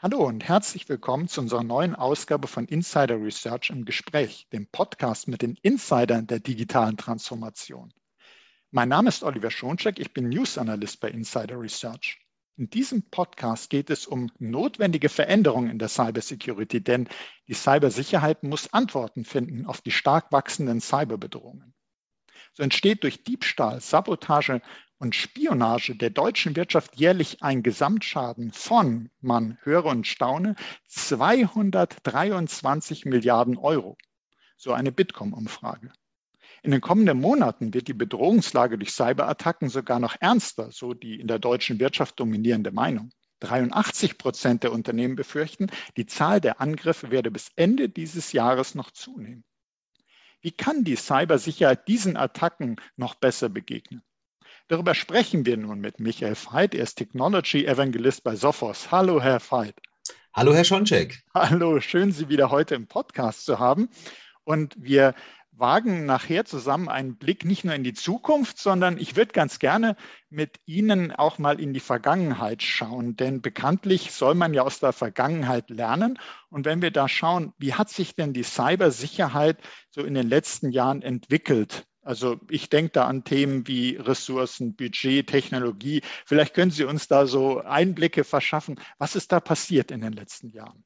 Hallo und herzlich willkommen zu unserer neuen Ausgabe von Insider Research im Gespräch, dem Podcast mit den Insidern der digitalen Transformation. Mein Name ist Oliver Schoncheck, ich bin News Analyst bei Insider Research. In diesem Podcast geht es um notwendige Veränderungen in der Cybersecurity, denn die Cybersicherheit muss Antworten finden auf die stark wachsenden Cyberbedrohungen. So entsteht durch Diebstahl, Sabotage und Spionage der deutschen Wirtschaft jährlich ein Gesamtschaden von, man höre und staune, 223 Milliarden Euro. So eine Bitkom-Umfrage. In den kommenden Monaten wird die Bedrohungslage durch Cyberattacken sogar noch ernster, so die in der deutschen Wirtschaft dominierende Meinung. 83 Prozent der Unternehmen befürchten, die Zahl der Angriffe werde bis Ende dieses Jahres noch zunehmen. Wie kann die Cybersicherheit diesen Attacken noch besser begegnen? Darüber sprechen wir nun mit Michael Veit. Er ist Technology Evangelist bei Sophos. Hallo, Herr Veit. Hallo, Herr Schoncheck. Hallo, schön, Sie wieder heute im Podcast zu haben. Und wir wagen nachher zusammen einen Blick nicht nur in die Zukunft, sondern ich würde ganz gerne mit Ihnen auch mal in die Vergangenheit schauen. Denn bekanntlich soll man ja aus der Vergangenheit lernen. Und wenn wir da schauen, wie hat sich denn die Cybersicherheit so in den letzten Jahren entwickelt? Also ich denke da an Themen wie Ressourcen, Budget, Technologie. Vielleicht können Sie uns da so Einblicke verschaffen. Was ist da passiert in den letzten Jahren?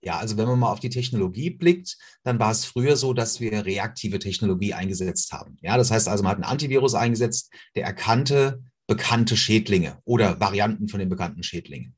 Ja, also wenn man mal auf die Technologie blickt, dann war es früher so, dass wir reaktive Technologie eingesetzt haben. Ja, das heißt also, man hat einen Antivirus eingesetzt, der erkannte bekannte Schädlinge oder Varianten von den bekannten Schädlingen.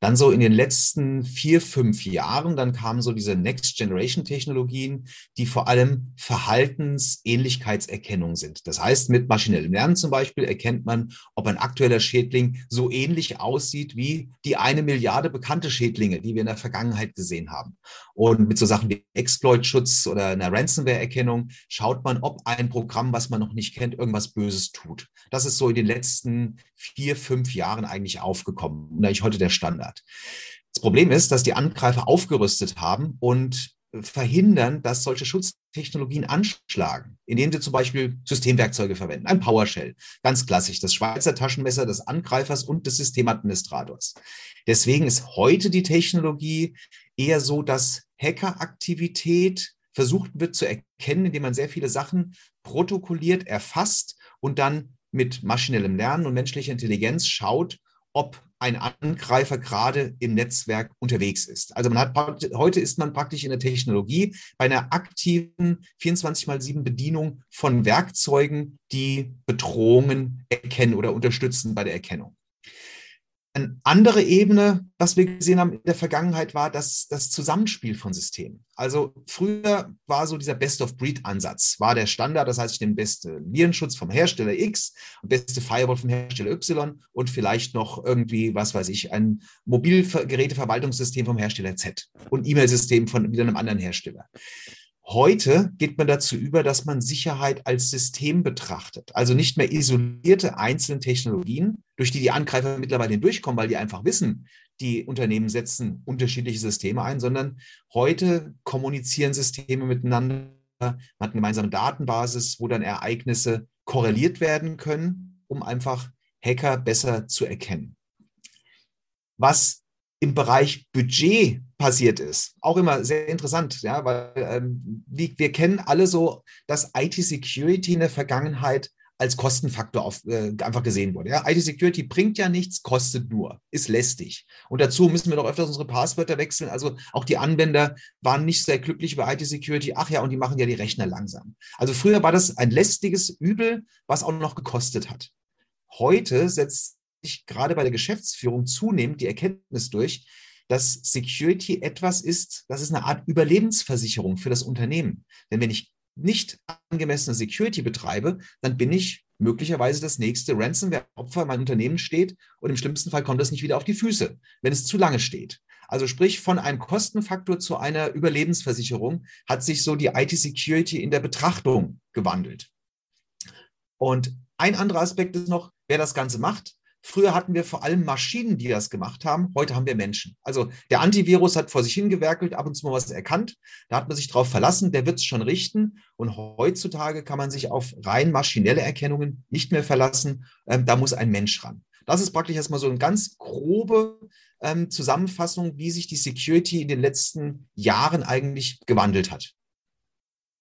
Dann so in den letzten vier, fünf Jahren, dann kamen so diese Next-Generation-Technologien, die vor allem Verhaltensähnlichkeitserkennung sind. Das heißt, mit maschinellem Lernen zum Beispiel erkennt man, ob ein aktueller Schädling so ähnlich aussieht wie die eine Milliarde bekannte Schädlinge, die wir in der Vergangenheit gesehen haben. Und mit so Sachen wie Exploit-Schutz oder einer Ransomware-Erkennung schaut man, ob ein Programm, was man noch nicht kennt, irgendwas Böses tut. Das ist so in den letzten vier, fünf Jahren eigentlich aufgekommen und eigentlich heute der Standard. Das Problem ist, dass die Angreifer aufgerüstet haben und verhindern, dass solche Schutztechnologien anschlagen, indem sie zum Beispiel Systemwerkzeuge verwenden. Ein PowerShell, ganz klassisch, das Schweizer Taschenmesser des Angreifers und des Systemadministrators. Deswegen ist heute die Technologie eher so, dass Hackeraktivität versucht wird zu erkennen, indem man sehr viele Sachen protokolliert, erfasst und dann mit maschinellem Lernen und menschlicher Intelligenz schaut, ob ein Angreifer gerade im Netzwerk unterwegs ist. Also man hat heute ist man praktisch in der Technologie bei einer aktiven 24 mal 7 Bedienung von Werkzeugen, die Bedrohungen erkennen oder unterstützen bei der Erkennung. Eine andere Ebene, was wir gesehen haben in der Vergangenheit, war das, das Zusammenspiel von Systemen. Also früher war so dieser Best-of-Breed-Ansatz, war der Standard, das heißt, ich nehme beste Virenschutz vom Hersteller X beste Firewall vom Hersteller Y und vielleicht noch irgendwie, was weiß ich, ein Mobilgeräteverwaltungssystem vom Hersteller Z und E-Mail-System von wieder einem anderen Hersteller. Heute geht man dazu über, dass man Sicherheit als System betrachtet. Also nicht mehr isolierte einzelne Technologien, durch die die Angreifer mittlerweile hindurchkommen, weil die einfach wissen, die Unternehmen setzen unterschiedliche Systeme ein, sondern heute kommunizieren Systeme miteinander. Man hat eine gemeinsame Datenbasis, wo dann Ereignisse korreliert werden können, um einfach Hacker besser zu erkennen. Was im Bereich Budget passiert ist. Auch immer sehr interessant, ja, weil ähm, wir, wir, kennen alle so, dass IT-Security in der Vergangenheit als Kostenfaktor auf, äh, einfach gesehen wurde. Ja? IT-Security bringt ja nichts, kostet nur, ist lästig. Und dazu müssen wir doch öfters unsere Passwörter wechseln. Also auch die Anwender waren nicht sehr glücklich über IT-Security. Ach ja, und die machen ja die Rechner langsam. Also früher war das ein lästiges Übel, was auch noch gekostet hat. Heute setzt sich gerade bei der Geschäftsführung zunehmend die Erkenntnis durch, dass Security etwas ist, das ist eine Art Überlebensversicherung für das Unternehmen. Denn wenn ich nicht angemessene Security betreibe, dann bin ich möglicherweise das nächste Ransomware-Opfer. Mein Unternehmen steht und im schlimmsten Fall kommt es nicht wieder auf die Füße, wenn es zu lange steht. Also sprich, von einem Kostenfaktor zu einer Überlebensversicherung hat sich so die IT-Security in der Betrachtung gewandelt. Und ein anderer Aspekt ist noch, wer das Ganze macht. Früher hatten wir vor allem Maschinen, die das gemacht haben. Heute haben wir Menschen. Also der Antivirus hat vor sich hingewerkelt, ab und zu mal was erkannt. Da hat man sich darauf verlassen, der wird es schon richten. Und heutzutage kann man sich auf rein maschinelle Erkennungen nicht mehr verlassen. Ähm, da muss ein Mensch ran. Das ist praktisch erstmal so eine ganz grobe ähm, Zusammenfassung, wie sich die Security in den letzten Jahren eigentlich gewandelt hat.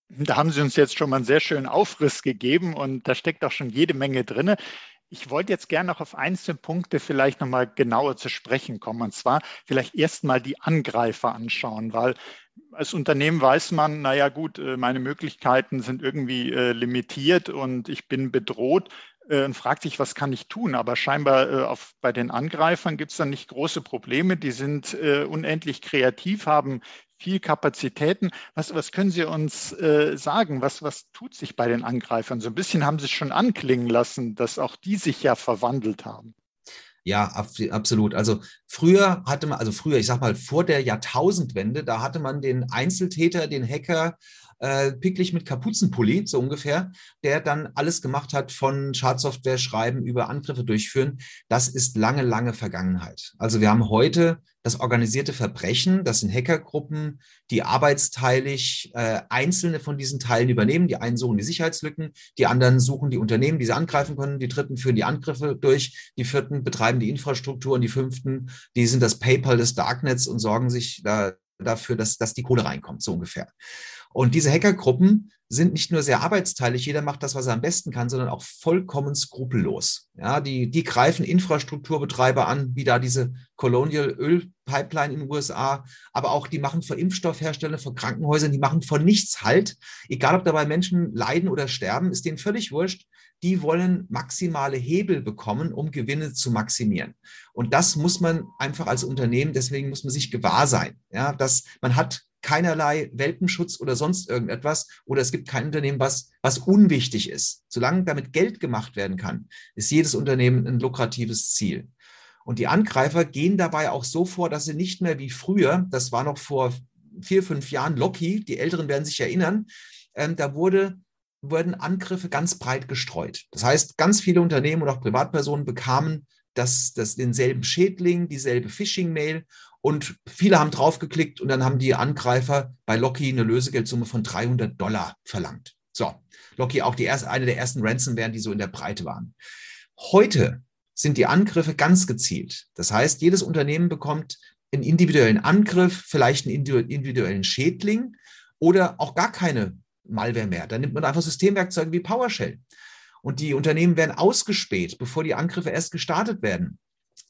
Da haben Sie uns jetzt schon mal einen sehr schönen Aufriss gegeben und da steckt auch schon jede Menge drin. Ich wollte jetzt gerne noch auf einzelne Punkte vielleicht nochmal genauer zu sprechen kommen. Und zwar vielleicht erstmal die Angreifer anschauen, weil als Unternehmen weiß man, naja gut, äh, meine Möglichkeiten sind irgendwie äh, limitiert und ich bin bedroht äh, und fragt sich, was kann ich tun? Aber scheinbar auf, bei den Angreifern gibt es dann nicht große Probleme. Die sind unendlich kreativ, haben viel Kapazitäten. Was, was können Sie uns äh, sagen? Was, was tut sich bei den Angreifern? So ein bisschen haben Sie es schon anklingen lassen, dass auch die sich ja verwandelt haben. Ja, absolut. Also früher hatte man, also früher, ich sag mal, vor der Jahrtausendwende, da hatte man den Einzeltäter, den Hacker, äh, picklich mit Kapuzenpulli, so ungefähr, der dann alles gemacht hat von Schadsoftware schreiben über Angriffe durchführen. Das ist lange, lange Vergangenheit. Also wir haben heute das organisierte Verbrechen, das sind Hackergruppen, die arbeitsteilig äh, einzelne von diesen Teilen übernehmen. Die einen suchen die Sicherheitslücken, die anderen suchen die Unternehmen, die sie angreifen können, die dritten führen die Angriffe durch, die vierten betreiben die Infrastruktur und die fünften, die sind das PayPal des Darknets und sorgen sich da, dafür, dass, dass die Kohle reinkommt, so ungefähr. Und diese Hackergruppen sind nicht nur sehr arbeitsteilig, jeder macht das, was er am besten kann, sondern auch vollkommen skrupellos. Ja, die, die greifen Infrastrukturbetreiber an, wie da diese Colonial Öl Pipeline in den USA, aber auch die machen vor Impfstoffherstellern, vor Krankenhäusern, die machen vor nichts Halt. Egal, ob dabei Menschen leiden oder sterben, ist denen völlig wurscht. Die wollen maximale Hebel bekommen, um Gewinne zu maximieren. Und das muss man einfach als Unternehmen, deswegen muss man sich gewahr sein, ja, dass man hat keinerlei Welpenschutz oder sonst irgendetwas oder es gibt kein Unternehmen, was, was unwichtig ist. Solange damit Geld gemacht werden kann, ist jedes Unternehmen ein lukratives Ziel. Und die Angreifer gehen dabei auch so vor, dass sie nicht mehr wie früher, das war noch vor vier, fünf Jahren Locky, die Älteren werden sich erinnern, ähm, da wurde, wurden Angriffe ganz breit gestreut. Das heißt, ganz viele Unternehmen und auch Privatpersonen bekamen das, das denselben Schädling, dieselbe Phishing-Mail und viele haben draufgeklickt und dann haben die Angreifer bei Locky eine Lösegeldsumme von 300 Dollar verlangt. So, Locky auch die erste, eine der ersten Ransomware, die so in der Breite waren. Heute sind die Angriffe ganz gezielt. Das heißt, jedes Unternehmen bekommt einen individuellen Angriff, vielleicht einen individuellen Schädling oder auch gar keine Malware mehr. Dann nimmt man einfach Systemwerkzeuge wie PowerShell. Und die Unternehmen werden ausgespäht, bevor die Angriffe erst gestartet werden.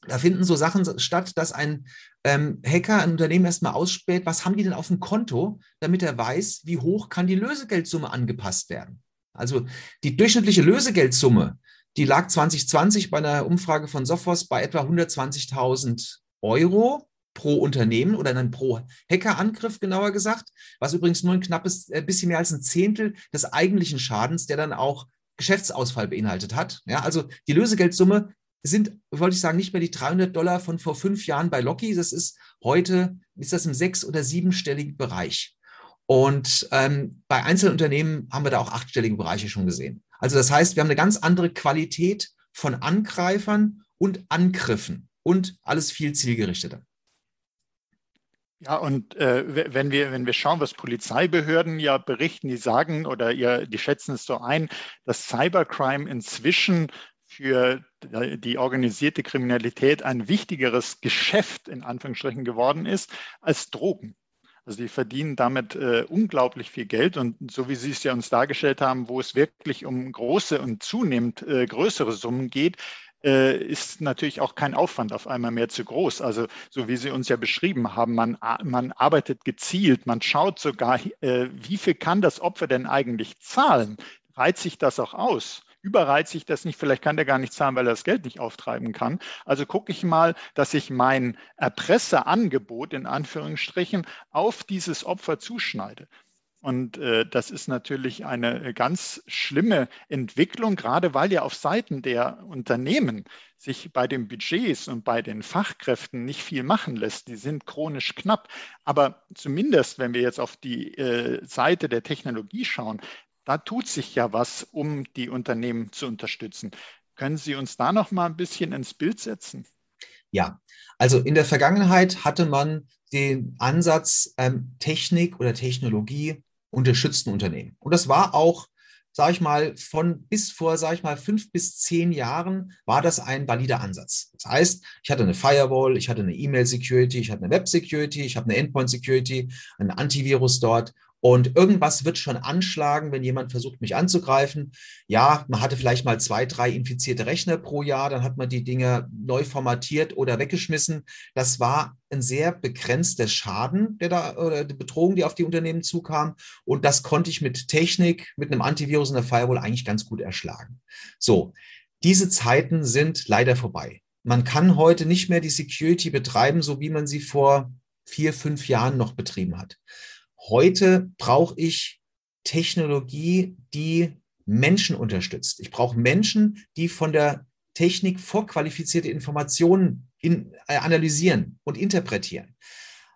Da finden so Sachen statt, dass ein ähm, Hacker ein Unternehmen erstmal ausspäht, was haben die denn auf dem Konto, damit er weiß, wie hoch kann die Lösegeldsumme angepasst werden. Also die durchschnittliche Lösegeldsumme, die lag 2020 bei einer Umfrage von Sophos bei etwa 120.000 Euro pro Unternehmen oder dann pro Hackerangriff genauer gesagt, was übrigens nur ein knappes äh, bisschen mehr als ein Zehntel des eigentlichen Schadens, der dann auch Geschäftsausfall beinhaltet hat. Ja, also die Lösegeldsumme sind, wollte ich sagen, nicht mehr die 300 Dollar von vor fünf Jahren bei Locky. Das ist heute, ist das im sechs- oder siebenstelligen Bereich. Und ähm, bei einzelnen Unternehmen haben wir da auch achtstellige Bereiche schon gesehen. Also das heißt, wir haben eine ganz andere Qualität von Angreifern und Angriffen und alles viel zielgerichteter. Ja, und äh, wenn wir wenn wir schauen, was Polizeibehörden ja berichten, die sagen oder ihr, die schätzen es so ein, dass Cybercrime inzwischen für die organisierte Kriminalität ein wichtigeres Geschäft in Anführungsstrichen geworden ist als Drogen. Also die verdienen damit äh, unglaublich viel Geld und so wie Sie es ja uns dargestellt haben, wo es wirklich um große und zunehmend äh, größere Summen geht, äh, ist natürlich auch kein Aufwand auf einmal mehr zu groß. Also so wie Sie uns ja beschrieben haben, man, man arbeitet gezielt, man schaut sogar, äh, wie viel kann das Opfer denn eigentlich zahlen? Reizt sich das auch aus? Überreizt sich das nicht, vielleicht kann der gar nicht zahlen, weil er das Geld nicht auftreiben kann. Also gucke ich mal, dass ich mein Erpresserangebot in Anführungsstrichen auf dieses Opfer zuschneide. Und äh, das ist natürlich eine ganz schlimme Entwicklung, gerade weil ja auf Seiten der Unternehmen sich bei den Budgets und bei den Fachkräften nicht viel machen lässt. Die sind chronisch knapp. Aber zumindest, wenn wir jetzt auf die äh, Seite der Technologie schauen, da tut sich ja was, um die Unternehmen zu unterstützen. Können Sie uns da noch mal ein bisschen ins Bild setzen? Ja, also in der Vergangenheit hatte man den Ansatz, ähm, Technik oder Technologie unterstützten Unternehmen. Und das war auch sage ich mal, von bis vor, sage ich mal, fünf bis zehn Jahren war das ein valider Ansatz. Das heißt, ich hatte eine Firewall, ich hatte eine E-Mail-Security, ich hatte eine Web-Security, ich habe eine Endpoint-Security, ein Antivirus dort und irgendwas wird schon anschlagen, wenn jemand versucht, mich anzugreifen. Ja, man hatte vielleicht mal zwei, drei infizierte Rechner pro Jahr, dann hat man die Dinge neu formatiert oder weggeschmissen. Das war ein sehr begrenzter Schaden, der da, oder die Bedrohung, die auf die Unternehmen zukam. Und das konnte ich mit Technik, mit einem Antivirus und der Firewall eigentlich ganz gut erschlagen. So. Diese Zeiten sind leider vorbei. Man kann heute nicht mehr die Security betreiben, so wie man sie vor vier, fünf Jahren noch betrieben hat. Heute brauche ich Technologie, die Menschen unterstützt. Ich brauche Menschen, die von der Technik vorqualifizierte Informationen in, äh, analysieren und interpretieren.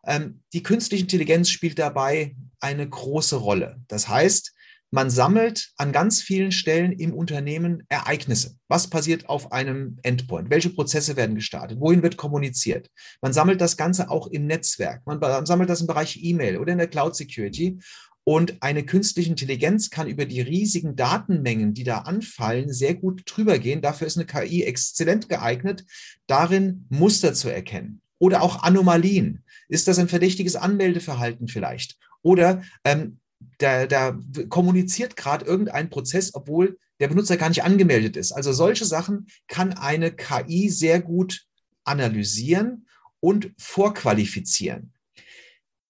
Ähm, die künstliche Intelligenz spielt dabei eine große Rolle. Das heißt, man sammelt an ganz vielen Stellen im Unternehmen Ereignisse. Was passiert auf einem Endpoint? Welche Prozesse werden gestartet? Wohin wird kommuniziert? Man sammelt das Ganze auch im Netzwerk. Man sammelt das im Bereich E-Mail oder in der Cloud Security. Und eine künstliche Intelligenz kann über die riesigen Datenmengen, die da anfallen, sehr gut drüber gehen. Dafür ist eine KI exzellent geeignet, darin Muster zu erkennen. Oder auch Anomalien. Ist das ein verdächtiges Anmeldeverhalten vielleicht? Oder ähm, da, da kommuniziert gerade irgendein Prozess, obwohl der Benutzer gar nicht angemeldet ist. Also solche Sachen kann eine KI sehr gut analysieren und vorqualifizieren.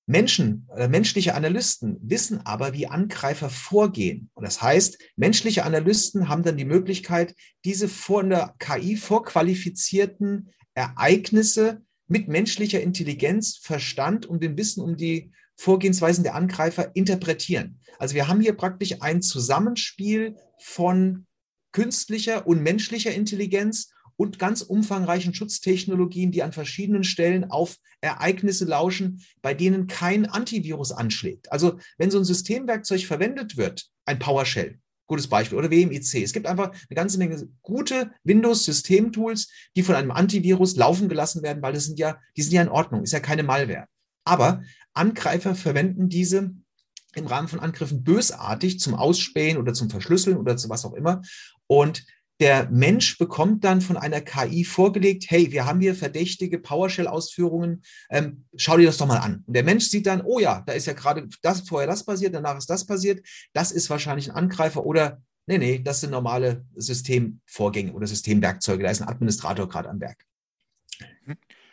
Menschen, äh, menschliche Analysten wissen aber, wie Angreifer vorgehen. Und das heißt, menschliche Analysten haben dann die Möglichkeit, diese von der KI vorqualifizierten Ereignisse mit menschlicher Intelligenz, Verstand und dem Wissen um die Vorgehensweisen der Angreifer interpretieren. Also wir haben hier praktisch ein Zusammenspiel von künstlicher und menschlicher Intelligenz und ganz umfangreichen Schutztechnologien, die an verschiedenen Stellen auf Ereignisse lauschen, bei denen kein Antivirus anschlägt. Also wenn so ein Systemwerkzeug verwendet wird, ein PowerShell, gutes Beispiel, oder WMIC. Es gibt einfach eine ganze Menge gute Windows-Systemtools, die von einem Antivirus laufen gelassen werden, weil das sind ja, die sind ja in Ordnung, ist ja keine Malware. Aber Angreifer verwenden diese im Rahmen von Angriffen bösartig zum Ausspähen oder zum Verschlüsseln oder zu was auch immer. Und der Mensch bekommt dann von einer KI vorgelegt, hey, wir haben hier verdächtige PowerShell-Ausführungen, ähm, schau dir das doch mal an. Und der Mensch sieht dann, oh ja, da ist ja gerade das, vorher das passiert, danach ist das passiert, das ist wahrscheinlich ein Angreifer oder nee, nee, das sind normale Systemvorgänge oder Systemwerkzeuge, da ist ein Administrator gerade am Werk.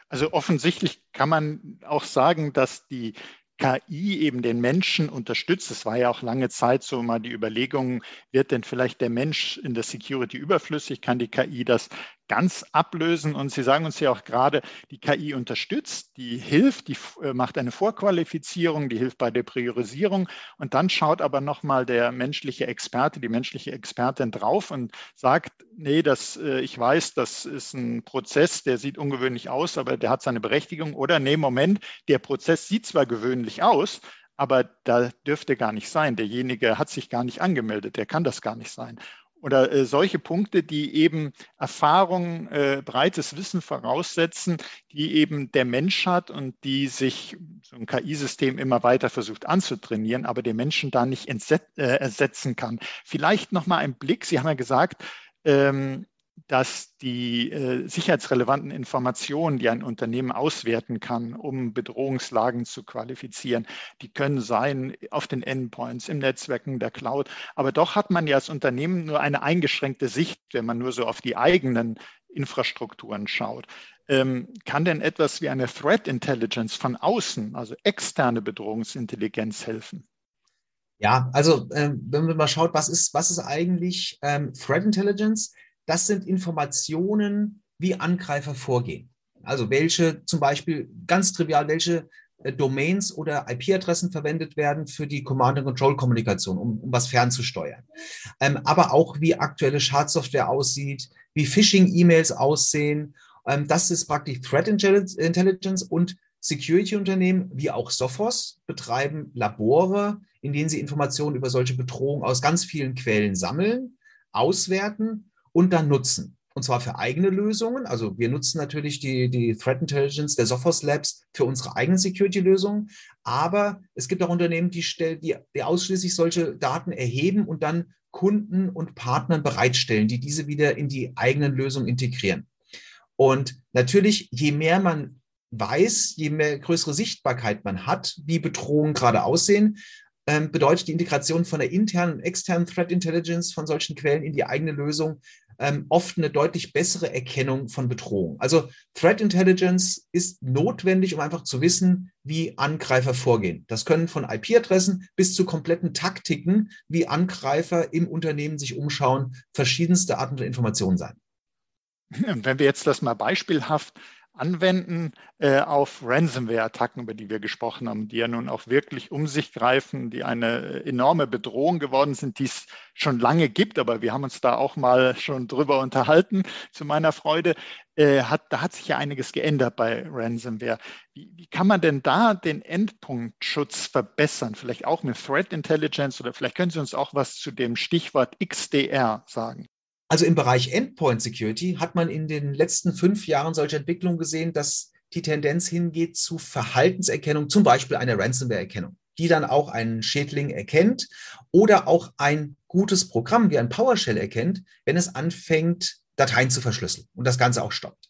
Also offensichtlich kann man auch sagen, dass die KI eben den Menschen unterstützt. Es war ja auch lange Zeit so mal die Überlegung, wird denn vielleicht der Mensch in der Security überflüssig? Kann die KI das ganz ablösen. Und Sie sagen uns ja auch gerade, die KI unterstützt, die hilft, die äh, macht eine Vorqualifizierung, die hilft bei der Priorisierung. Und dann schaut aber nochmal der menschliche Experte, die menschliche Expertin drauf und sagt, nee, das, äh, ich weiß, das ist ein Prozess, der sieht ungewöhnlich aus, aber der hat seine Berechtigung. Oder nee, Moment, der Prozess sieht zwar gewöhnlich aus, aber da dürfte gar nicht sein. Derjenige hat sich gar nicht angemeldet, der kann das gar nicht sein oder äh, solche Punkte, die eben Erfahrung, äh, breites Wissen voraussetzen, die eben der Mensch hat und die sich so ein KI-System immer weiter versucht anzutrainieren, aber den Menschen da nicht äh, ersetzen kann. Vielleicht noch mal ein Blick. Sie haben ja gesagt, ähm, dass die äh, sicherheitsrelevanten Informationen, die ein Unternehmen auswerten kann, um Bedrohungslagen zu qualifizieren, die können sein auf den Endpoints, im Netzwerken der Cloud. Aber doch hat man ja als Unternehmen nur eine eingeschränkte Sicht, wenn man nur so auf die eigenen Infrastrukturen schaut. Ähm, kann denn etwas wie eine Threat Intelligence von außen, also externe Bedrohungsintelligenz helfen? Ja, also äh, wenn man mal schaut, was ist, was ist eigentlich ähm, Threat Intelligence? Das sind Informationen, wie Angreifer vorgehen. Also welche zum Beispiel ganz trivial, welche äh, Domains oder IP-Adressen verwendet werden für die Command-and-Control-Kommunikation, um, um was fernzusteuern. Ähm, aber auch wie aktuelle Schadsoftware aussieht, wie Phishing-E-Mails aussehen. Ähm, das ist praktisch Threat Intelligence und Security-Unternehmen wie auch Sophos betreiben Labore, in denen sie Informationen über solche Bedrohungen aus ganz vielen Quellen sammeln, auswerten und dann nutzen. Und zwar für eigene Lösungen. Also wir nutzen natürlich die, die Threat Intelligence der Sophos Labs für unsere eigenen Security-Lösungen. Aber es gibt auch Unternehmen, die, stell, die, die ausschließlich solche Daten erheben und dann Kunden und Partnern bereitstellen, die diese wieder in die eigenen Lösungen integrieren. Und natürlich, je mehr man weiß, je mehr größere Sichtbarkeit man hat, wie Bedrohungen gerade aussehen, ähm, bedeutet die Integration von der internen und externen Threat Intelligence von solchen Quellen in die eigene Lösung ähm, oft eine deutlich bessere Erkennung von Bedrohung. Also Threat Intelligence ist notwendig, um einfach zu wissen, wie Angreifer vorgehen. Das können von IP-Adressen bis zu kompletten Taktiken, wie Angreifer im Unternehmen sich umschauen, verschiedenste Arten von Informationen sein. Wenn wir jetzt das mal beispielhaft anwenden äh, auf Ransomware-Attacken, über die wir gesprochen haben, die ja nun auch wirklich um sich greifen, die eine enorme Bedrohung geworden sind, die es schon lange gibt, aber wir haben uns da auch mal schon drüber unterhalten, zu meiner Freude. Äh, hat, da hat sich ja einiges geändert bei Ransomware. Wie, wie kann man denn da den Endpunktschutz verbessern? Vielleicht auch mit Threat Intelligence oder vielleicht können Sie uns auch was zu dem Stichwort XDR sagen. Also im Bereich Endpoint Security hat man in den letzten fünf Jahren solche Entwicklungen gesehen, dass die Tendenz hingeht zu Verhaltenserkennung, zum Beispiel einer Ransomware-Erkennung, die dann auch einen Schädling erkennt oder auch ein gutes Programm wie ein PowerShell erkennt, wenn es anfängt, Dateien zu verschlüsseln und das Ganze auch stoppt.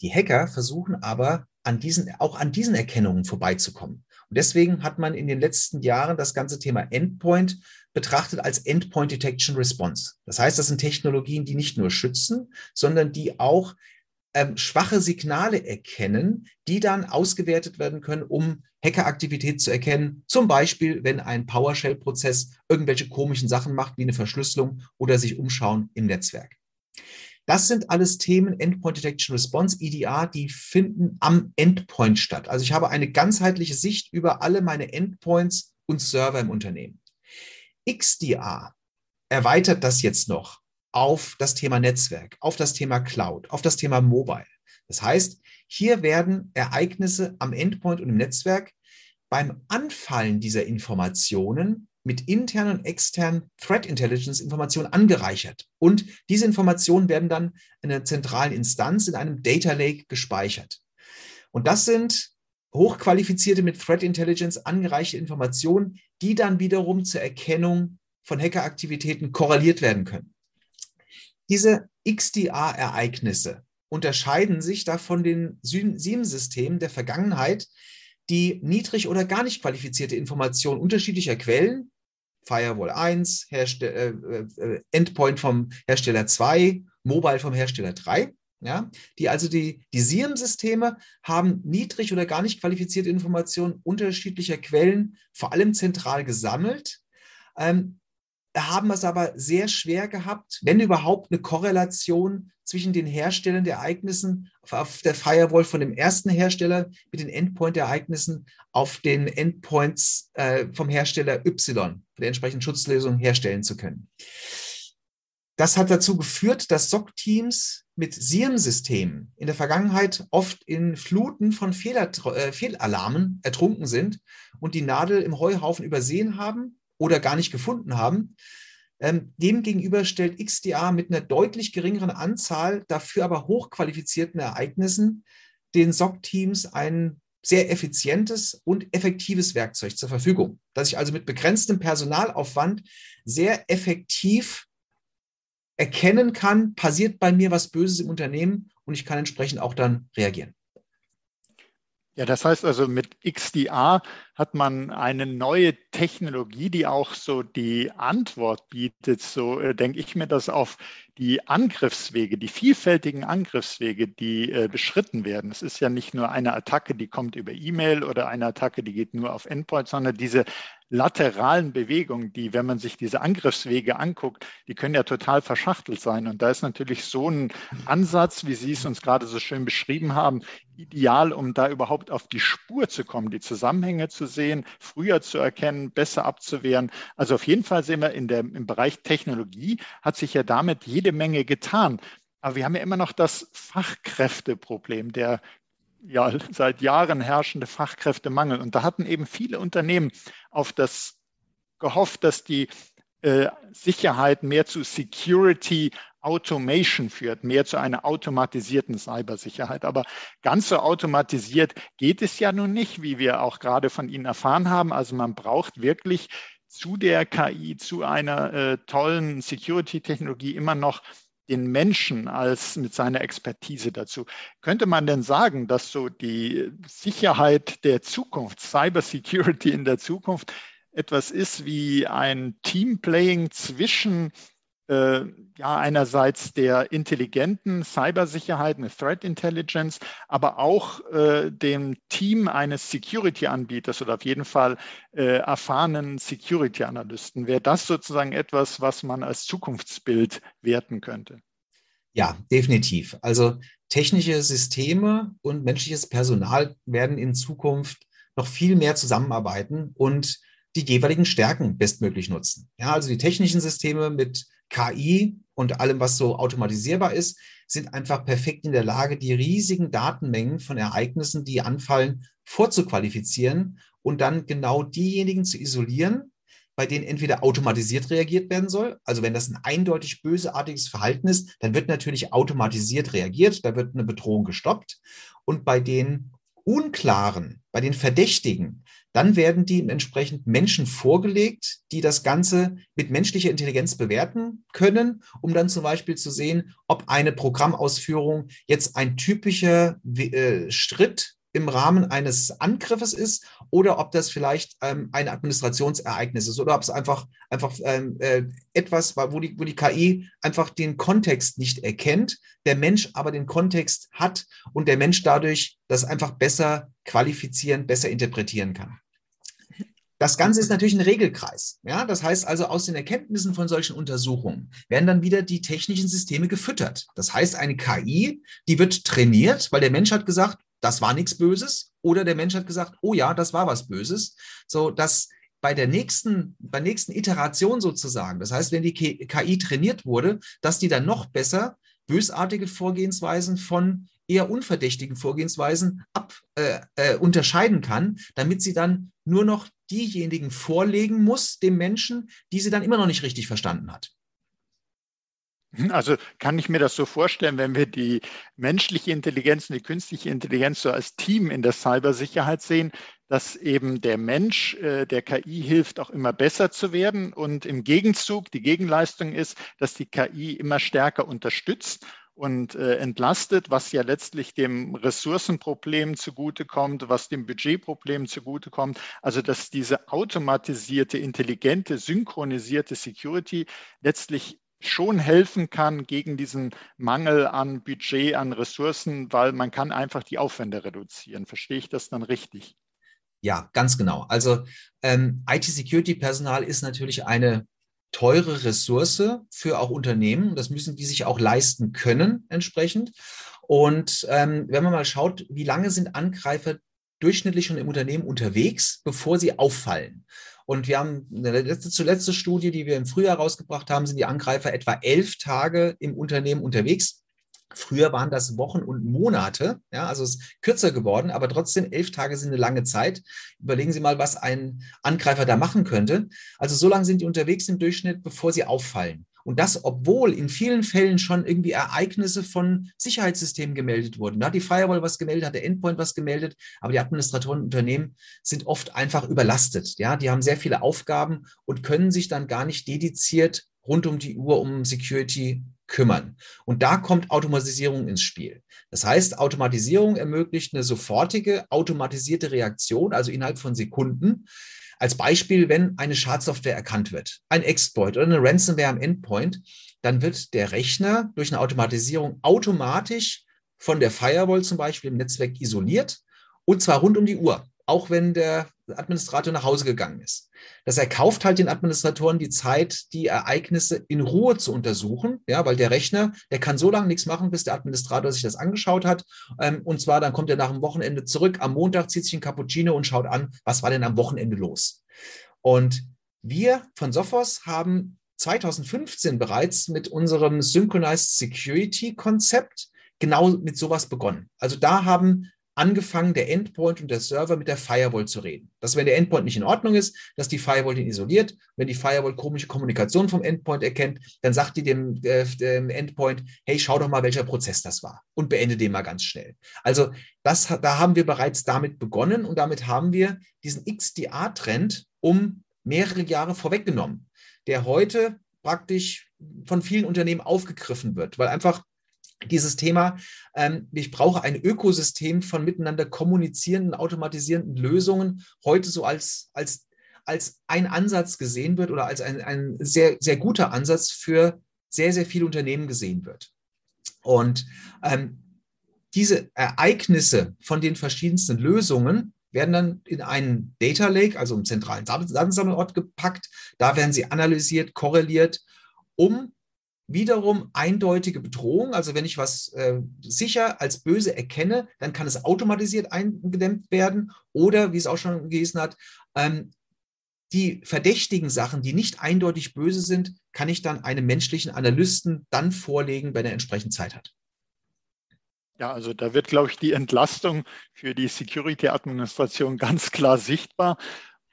Die Hacker versuchen aber an diesen, auch an diesen Erkennungen vorbeizukommen. Und deswegen hat man in den letzten Jahren das ganze Thema Endpoint betrachtet als Endpoint Detection Response. Das heißt, das sind Technologien, die nicht nur schützen, sondern die auch ähm, schwache Signale erkennen, die dann ausgewertet werden können, um Hackeraktivität zu erkennen. Zum Beispiel, wenn ein PowerShell-Prozess irgendwelche komischen Sachen macht, wie eine Verschlüsselung oder sich umschauen im Netzwerk. Das sind alles Themen, Endpoint Detection Response, EDR, die finden am Endpoint statt. Also ich habe eine ganzheitliche Sicht über alle meine Endpoints und Server im Unternehmen. XDR erweitert das jetzt noch auf das Thema Netzwerk, auf das Thema Cloud, auf das Thema Mobile. Das heißt, hier werden Ereignisse am Endpoint und im Netzwerk beim Anfallen dieser Informationen mit internen und externen Threat Intelligence Informationen angereichert. Und diese Informationen werden dann in einer zentralen Instanz in einem Data Lake gespeichert. Und das sind hochqualifizierte mit Threat Intelligence angereichte Informationen, die dann wiederum zur Erkennung von Hackeraktivitäten korreliert werden können. Diese XDR-Ereignisse unterscheiden sich da von den SIEM-Systemen der Vergangenheit, die niedrig oder gar nicht qualifizierte Informationen unterschiedlicher Quellen Firewall 1, Herste äh, äh, Endpoint vom Hersteller 2, Mobile vom Hersteller 3. Ja, die also die, die SIEM-Systeme haben niedrig oder gar nicht qualifizierte Informationen unterschiedlicher Quellen, vor allem zentral gesammelt, ähm, haben es aber sehr schwer gehabt, wenn überhaupt eine Korrelation zwischen den Herstellern der Ereignissen auf der Firewall von dem ersten Hersteller mit den Endpoint-Ereignissen auf den Endpoints äh, vom Hersteller Y, die entsprechenden Schutzlösung herstellen zu können. Das hat dazu geführt, dass SOC-Teams mit SIEM-Systemen in der Vergangenheit oft in Fluten von Fehler, äh, Fehlalarmen ertrunken sind und die Nadel im Heuhaufen übersehen haben oder gar nicht gefunden haben. Ähm, demgegenüber stellt XDA mit einer deutlich geringeren Anzahl, dafür aber hochqualifizierten Ereignissen den SOC-Teams ein sehr effizientes und effektives Werkzeug zur Verfügung, das ich also mit begrenztem Personalaufwand sehr effektiv erkennen kann, passiert bei mir was Böses im Unternehmen und ich kann entsprechend auch dann reagieren. Ja, das heißt also mit XDR hat man eine neue Technologie, die auch so die Antwort bietet. So äh, denke ich mir das auf die Angriffswege, die vielfältigen Angriffswege, die äh, beschritten werden. Es ist ja nicht nur eine Attacke, die kommt über E-Mail oder eine Attacke, die geht nur auf Endpoint, sondern diese lateralen Bewegungen, die, wenn man sich diese Angriffswege anguckt, die können ja total verschachtelt sein. Und da ist natürlich so ein Ansatz, wie Sie es uns gerade so schön beschrieben haben, ideal, um da überhaupt auf die Spur zu kommen, die Zusammenhänge zu sehen, früher zu erkennen, besser abzuwehren. Also auf jeden Fall sehen wir in der, im Bereich Technologie hat sich ja damit jede Menge getan. Aber wir haben ja immer noch das Fachkräfteproblem, der ja, seit Jahren herrschende Fachkräftemangel. Und da hatten eben viele Unternehmen auf das gehofft, dass die äh, Sicherheit mehr zu Security Automation führt, mehr zu einer automatisierten Cybersicherheit. Aber ganz so automatisiert geht es ja nun nicht, wie wir auch gerade von Ihnen erfahren haben. Also man braucht wirklich zu der KI, zu einer äh, tollen Security-Technologie immer noch den Menschen als mit seiner Expertise dazu. Könnte man denn sagen, dass so die Sicherheit der Zukunft, Cybersecurity in der Zukunft, etwas ist wie ein Teamplaying zwischen äh, ja einerseits der intelligenten Cybersicherheit, eine Threat Intelligence, aber auch äh, dem Team eines Security-Anbieters oder auf jeden Fall äh, erfahrenen Security-Analysten. Wäre das sozusagen etwas, was man als Zukunftsbild werten könnte? Ja, definitiv. Also technische Systeme und menschliches Personal werden in Zukunft noch viel mehr zusammenarbeiten und die jeweiligen Stärken bestmöglich nutzen. Ja, also die technischen Systeme mit KI und allem, was so automatisierbar ist, sind einfach perfekt in der Lage, die riesigen Datenmengen von Ereignissen, die anfallen, vorzuqualifizieren und dann genau diejenigen zu isolieren, bei denen entweder automatisiert reagiert werden soll. Also wenn das ein eindeutig bösartiges Verhalten ist, dann wird natürlich automatisiert reagiert, da wird eine Bedrohung gestoppt. Und bei den unklaren, bei den Verdächtigen, dann werden die entsprechend Menschen vorgelegt, die das Ganze mit menschlicher Intelligenz bewerten können, um dann zum Beispiel zu sehen, ob eine Programmausführung jetzt ein typischer äh, Schritt im Rahmen eines Angriffes ist oder ob das vielleicht ähm, ein Administrationsereignis ist oder ob es einfach, einfach ähm, äh, etwas war, wo die, wo die KI einfach den Kontext nicht erkennt, der Mensch aber den Kontext hat und der Mensch dadurch das einfach besser qualifizieren, besser interpretieren kann. Das Ganze ist natürlich ein Regelkreis. Ja, das heißt also, aus den Erkenntnissen von solchen Untersuchungen werden dann wieder die technischen Systeme gefüttert. Das heißt, eine KI, die wird trainiert, weil der Mensch hat gesagt, das war nichts Böses, oder der Mensch hat gesagt, oh ja, das war was Böses. So, dass bei der nächsten, bei nächsten Iteration sozusagen, das heißt, wenn die KI trainiert wurde, dass die dann noch besser bösartige Vorgehensweisen von eher unverdächtigen Vorgehensweisen ab, äh, äh, unterscheiden kann, damit sie dann nur noch diejenigen vorlegen muss dem Menschen, die sie dann immer noch nicht richtig verstanden hat. Hm, also kann ich mir das so vorstellen, wenn wir die menschliche Intelligenz und die künstliche Intelligenz so als Team in der Cybersicherheit sehen, dass eben der Mensch äh, der KI hilft, auch immer besser zu werden und im Gegenzug die Gegenleistung ist, dass die KI immer stärker unterstützt und äh, entlastet, was ja letztlich dem Ressourcenproblem zugutekommt, was dem Budgetproblem zugutekommt. Also dass diese automatisierte, intelligente, synchronisierte Security letztlich schon helfen kann gegen diesen Mangel an Budget, an Ressourcen, weil man kann einfach die Aufwände reduzieren. Verstehe ich das dann richtig? Ja, ganz genau. Also ähm, IT-Security-Personal ist natürlich eine teure Ressource für auch Unternehmen. Das müssen die sich auch leisten können entsprechend. Und ähm, wenn man mal schaut, wie lange sind Angreifer durchschnittlich schon im Unternehmen unterwegs, bevor sie auffallen? Und wir haben eine letzte, zuletzt Studie, die wir im Frühjahr rausgebracht haben, sind die Angreifer etwa elf Tage im Unternehmen unterwegs. Früher waren das Wochen und Monate, ja, also es ist kürzer geworden, aber trotzdem elf Tage sind eine lange Zeit. Überlegen Sie mal, was ein Angreifer da machen könnte. Also so lange sind die unterwegs im Durchschnitt, bevor sie auffallen. Und das, obwohl in vielen Fällen schon irgendwie Ereignisse von Sicherheitssystemen gemeldet wurden. Da hat die Firewall was gemeldet, hat der Endpoint was gemeldet, aber die Administratoren und Unternehmen sind oft einfach überlastet. Ja, die haben sehr viele Aufgaben und können sich dann gar nicht dediziert rund um die Uhr um Security kümmern. Und da kommt Automatisierung ins Spiel. Das heißt, Automatisierung ermöglicht eine sofortige automatisierte Reaktion, also innerhalb von Sekunden. Als Beispiel, wenn eine Schadsoftware erkannt wird, ein Exploit oder eine Ransomware am Endpoint, dann wird der Rechner durch eine Automatisierung automatisch von der Firewall zum Beispiel im Netzwerk isoliert und zwar rund um die Uhr auch wenn der Administrator nach Hause gegangen ist. Das erkauft halt den Administratoren die Zeit, die Ereignisse in Ruhe zu untersuchen, ja, weil der Rechner, der kann so lange nichts machen, bis der Administrator sich das angeschaut hat. Ähm, und zwar dann kommt er nach dem Wochenende zurück, am Montag zieht sich ein Cappuccino und schaut an, was war denn am Wochenende los. Und wir von Sophos haben 2015 bereits mit unserem Synchronized Security Konzept genau mit sowas begonnen. Also da haben angefangen, der Endpoint und der Server mit der Firewall zu reden. Dass wenn der Endpoint nicht in Ordnung ist, dass die Firewall den isoliert. Wenn die Firewall komische Kommunikation vom Endpoint erkennt, dann sagt die dem, äh, dem Endpoint, hey, schau doch mal, welcher Prozess das war und beende den mal ganz schnell. Also das, da haben wir bereits damit begonnen und damit haben wir diesen XDA-Trend um mehrere Jahre vorweggenommen, der heute praktisch von vielen Unternehmen aufgegriffen wird, weil einfach dieses Thema, ähm, ich brauche ein Ökosystem von miteinander kommunizierenden, automatisierenden Lösungen heute so als, als, als ein Ansatz gesehen wird oder als ein, ein sehr, sehr guter Ansatz für sehr, sehr viele Unternehmen gesehen wird. Und ähm, diese Ereignisse von den verschiedensten Lösungen werden dann in einen Data Lake, also im zentralen Datensammelort gepackt. Da werden sie analysiert, korreliert, um wiederum eindeutige Bedrohung. Also wenn ich was äh, sicher als böse erkenne, dann kann es automatisiert eingedämmt werden. Oder, wie es auch schon gelesen hat, ähm, die verdächtigen Sachen, die nicht eindeutig böse sind, kann ich dann einem menschlichen Analysten dann vorlegen, wenn er entsprechend Zeit hat. Ja, also da wird, glaube ich, die Entlastung für die Security-Administration ganz klar sichtbar.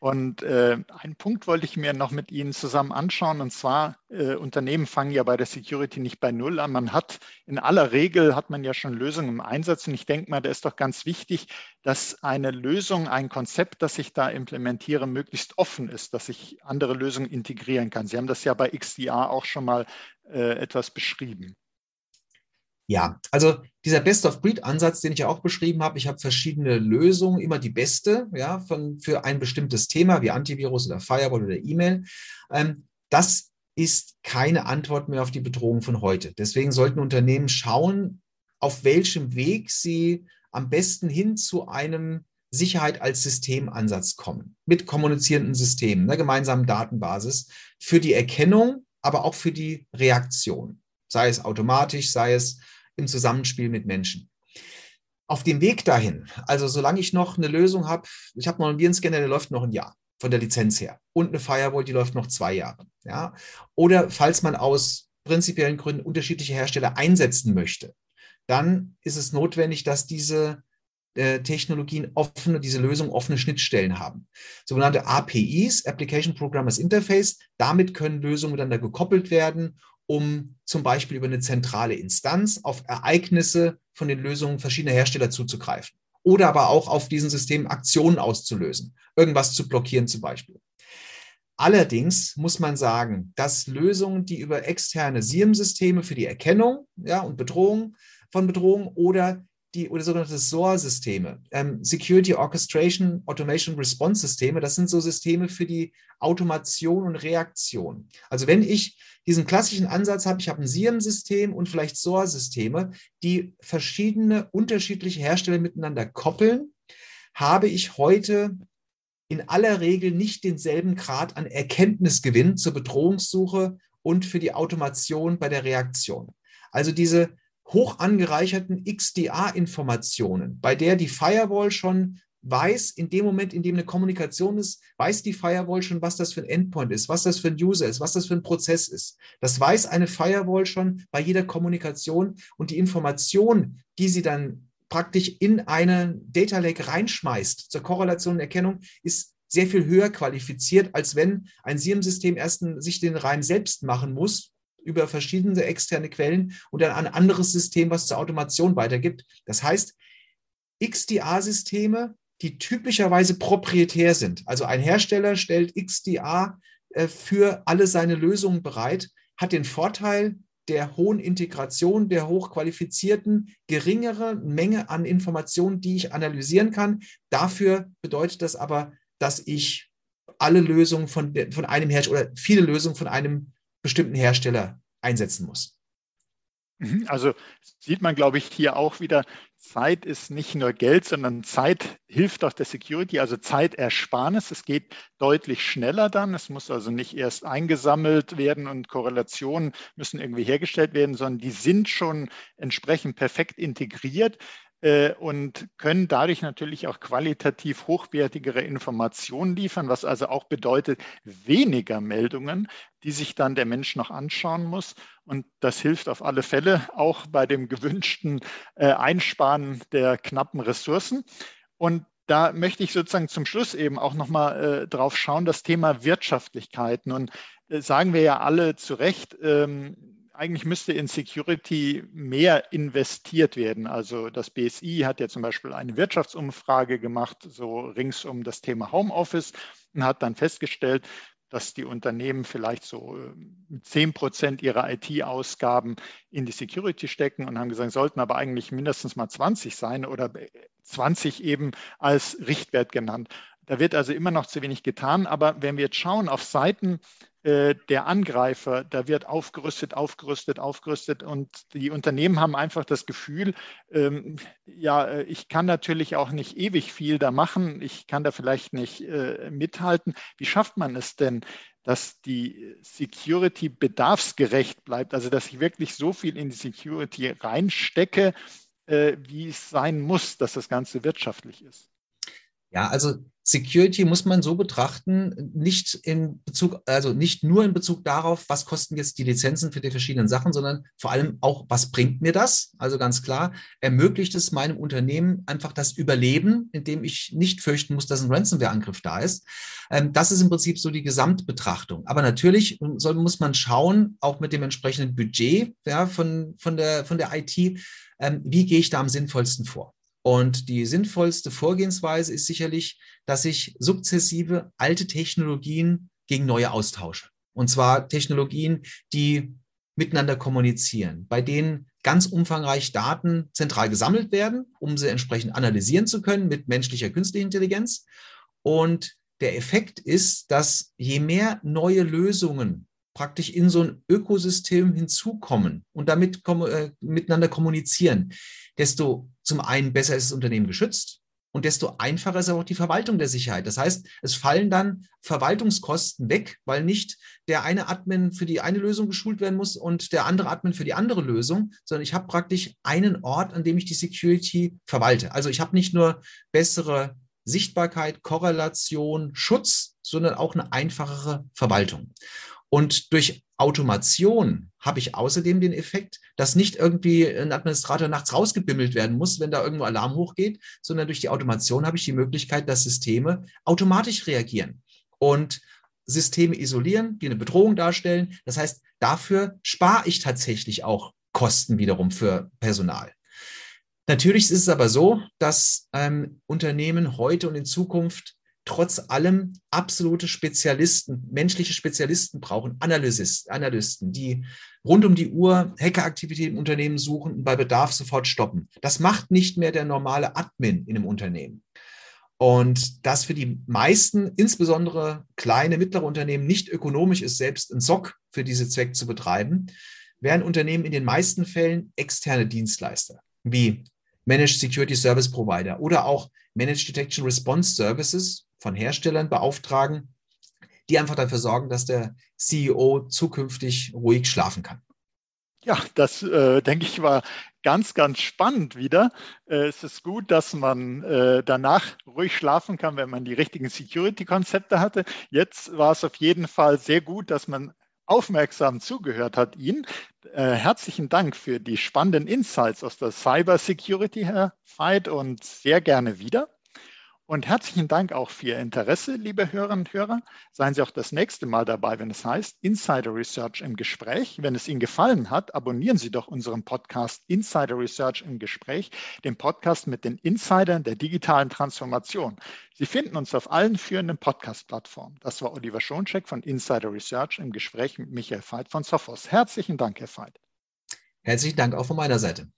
Und äh, einen Punkt wollte ich mir noch mit Ihnen zusammen anschauen. Und zwar, äh, Unternehmen fangen ja bei der Security nicht bei Null an. Man hat in aller Regel, hat man ja schon Lösungen im Einsatz. Und ich denke mal, da ist doch ganz wichtig, dass eine Lösung, ein Konzept, das ich da implementiere, möglichst offen ist, dass ich andere Lösungen integrieren kann. Sie haben das ja bei XDR auch schon mal äh, etwas beschrieben. Ja, also dieser Best-of-Breed-Ansatz, den ich ja auch beschrieben habe, ich habe verschiedene Lösungen, immer die beste, ja, von, für ein bestimmtes Thema wie Antivirus oder Firewall oder E-Mail. Ähm, das ist keine Antwort mehr auf die Bedrohung von heute. Deswegen sollten Unternehmen schauen, auf welchem Weg sie am besten hin zu einem Sicherheit als Systemansatz kommen, mit kommunizierenden Systemen, einer gemeinsamen Datenbasis für die Erkennung, aber auch für die Reaktion sei es automatisch, sei es im Zusammenspiel mit Menschen. Auf dem Weg dahin, also solange ich noch eine Lösung habe, ich habe noch einen Virenscanner, der läuft noch ein Jahr von der Lizenz her und eine Firewall, die läuft noch zwei Jahre. Ja? Oder falls man aus prinzipiellen Gründen unterschiedliche Hersteller einsetzen möchte, dann ist es notwendig, dass diese äh, Technologien offene, diese Lösung offene Schnittstellen haben. Sogenannte APIs, Application Programmers Interface, damit können Lösungen miteinander gekoppelt werden um zum Beispiel über eine zentrale Instanz auf Ereignisse von den Lösungen verschiedener Hersteller zuzugreifen. Oder aber auch auf diesen Systemen Aktionen auszulösen, irgendwas zu blockieren zum Beispiel. Allerdings muss man sagen, dass Lösungen, die über externe SIEM-Systeme für die Erkennung ja, und Bedrohung von Bedrohungen oder die oder sogenannte SOAR-Systeme, ähm, Security Orchestration Automation Response Systeme, das sind so Systeme für die Automation und Reaktion. Also wenn ich diesen klassischen Ansatz habe, ich habe ein SIEM-System und vielleicht SOAR-Systeme, die verschiedene unterschiedliche Hersteller miteinander koppeln, habe ich heute in aller Regel nicht denselben Grad an Erkenntnisgewinn zur Bedrohungssuche und für die Automation bei der Reaktion. Also diese hoch angereicherten XDA-Informationen, bei der die Firewall schon weiß, in dem Moment, in dem eine Kommunikation ist, weiß die Firewall schon, was das für ein Endpoint ist, was das für ein User ist, was das für ein Prozess ist. Das weiß eine Firewall schon bei jeder Kommunikation und die Information, die sie dann praktisch in eine Data Lake reinschmeißt zur Korrelation und Erkennung, ist sehr viel höher qualifiziert, als wenn ein SIEM-System erst sich den rein selbst machen muss, über verschiedene externe Quellen und dann ein anderes System, was zur Automation weitergibt. Das heißt, XDA-Systeme, die typischerweise proprietär sind, also ein Hersteller stellt XDA äh, für alle seine Lösungen bereit, hat den Vorteil der hohen Integration, der hochqualifizierten, geringere Menge an Informationen, die ich analysieren kann. Dafür bedeutet das aber, dass ich alle Lösungen von, von einem Hersteller oder viele Lösungen von einem bestimmten Hersteller einsetzen muss. Mhm, also sieht man, glaube ich, hier auch wieder, Zeit ist nicht nur Geld, sondern Zeit hilft auch der Security, also Zeitersparnis. Es geht deutlich schneller dann. Es muss also nicht erst eingesammelt werden und Korrelationen müssen irgendwie hergestellt werden, sondern die sind schon entsprechend perfekt integriert. Äh, und können dadurch natürlich auch qualitativ hochwertigere Informationen liefern, was also auch bedeutet weniger Meldungen, die sich dann der Mensch noch anschauen muss. Und das hilft auf alle Fälle auch bei dem gewünschten äh, Einsparen der knappen Ressourcen. Und da möchte ich sozusagen zum Schluss eben auch nochmal äh, drauf schauen, das Thema Wirtschaftlichkeiten. Und äh, sagen wir ja alle zu Recht, ähm, eigentlich müsste in Security mehr investiert werden. Also das BSI hat ja zum Beispiel eine Wirtschaftsumfrage gemacht, so rings um das Thema Homeoffice und hat dann festgestellt, dass die Unternehmen vielleicht so 10 äh, Prozent ihrer IT-Ausgaben in die Security stecken und haben gesagt, sollten aber eigentlich mindestens mal 20 sein oder 20 eben als Richtwert genannt. Da wird also immer noch zu wenig getan. Aber wenn wir jetzt schauen auf Seiten äh, der Angreifer, da wird aufgerüstet, aufgerüstet, aufgerüstet und die Unternehmen haben einfach das Gefühl, ähm, ja, äh, ich kann natürlich auch nicht ewig viel da machen, ich kann da vielleicht nicht äh, mithalten. Wie schafft man es denn, dass die Security bedarfsgerecht bleibt, also dass ich wirklich so viel in die Security reinstecke, äh, wie es sein muss, dass das Ganze wirtschaftlich ist? Ja, also Security muss man so betrachten, nicht in Bezug, also nicht nur in Bezug darauf, was kosten jetzt die Lizenzen für die verschiedenen Sachen, sondern vor allem auch, was bringt mir das? Also ganz klar, ermöglicht es meinem Unternehmen einfach das Überleben, indem ich nicht fürchten muss, dass ein Ransomware-Angriff da ist. Ähm, das ist im Prinzip so die Gesamtbetrachtung. Aber natürlich soll, muss man schauen, auch mit dem entsprechenden Budget ja, von, von, der, von der IT, ähm, wie gehe ich da am sinnvollsten vor? Und die sinnvollste Vorgehensweise ist sicherlich, dass ich sukzessive alte Technologien gegen neue austausche. Und zwar Technologien, die miteinander kommunizieren, bei denen ganz umfangreich Daten zentral gesammelt werden, um sie entsprechend analysieren zu können mit menschlicher künstlicher Intelligenz. Und der Effekt ist, dass je mehr neue Lösungen praktisch in so ein Ökosystem hinzukommen und damit kom äh, miteinander kommunizieren, desto zum einen besser ist das Unternehmen geschützt und desto einfacher ist auch die Verwaltung der Sicherheit. Das heißt, es fallen dann Verwaltungskosten weg, weil nicht der eine Admin für die eine Lösung geschult werden muss und der andere Admin für die andere Lösung, sondern ich habe praktisch einen Ort, an dem ich die Security verwalte. Also ich habe nicht nur bessere Sichtbarkeit, Korrelation, Schutz, sondern auch eine einfachere Verwaltung. Und durch Automation habe ich außerdem den Effekt, dass nicht irgendwie ein Administrator nachts rausgebimmelt werden muss, wenn da irgendwo Alarm hochgeht, sondern durch die Automation habe ich die Möglichkeit, dass Systeme automatisch reagieren und Systeme isolieren, die eine Bedrohung darstellen. Das heißt, dafür spare ich tatsächlich auch Kosten wiederum für Personal. Natürlich ist es aber so, dass ähm, Unternehmen heute und in Zukunft trotz allem absolute Spezialisten, menschliche Spezialisten brauchen, Analysis, Analysten, die rund um die Uhr Hackeraktivitäten im Unternehmen suchen und bei Bedarf sofort stoppen. Das macht nicht mehr der normale Admin in einem Unternehmen. Und das für die meisten, insbesondere kleine, mittlere Unternehmen, nicht ökonomisch ist, selbst ein SOC für diese Zweck zu betreiben, wären Unternehmen in den meisten Fällen externe Dienstleister wie Managed Security Service Provider oder auch Managed Detection Response Services, von Herstellern beauftragen, die einfach dafür sorgen, dass der CEO zukünftig ruhig schlafen kann. Ja, das äh, denke ich war ganz, ganz spannend wieder. Äh, es ist gut, dass man äh, danach ruhig schlafen kann, wenn man die richtigen Security-Konzepte hatte. Jetzt war es auf jeden Fall sehr gut, dass man aufmerksam zugehört hat Ihnen. Äh, herzlichen Dank für die spannenden Insights aus der Cyber Security, Herr Veit, und sehr gerne wieder. Und herzlichen Dank auch für Ihr Interesse, liebe Hörerinnen und Hörer. Seien Sie auch das nächste Mal dabei, wenn es heißt Insider Research im Gespräch. Wenn es Ihnen gefallen hat, abonnieren Sie doch unseren Podcast Insider Research im Gespräch, den Podcast mit den Insidern der digitalen Transformation. Sie finden uns auf allen führenden Podcast-Plattformen. Das war Oliver Schoncheck von Insider Research im Gespräch mit Michael Veit von Sophos. Herzlichen Dank, Herr Veit. Herzlichen Dank auch von meiner Seite.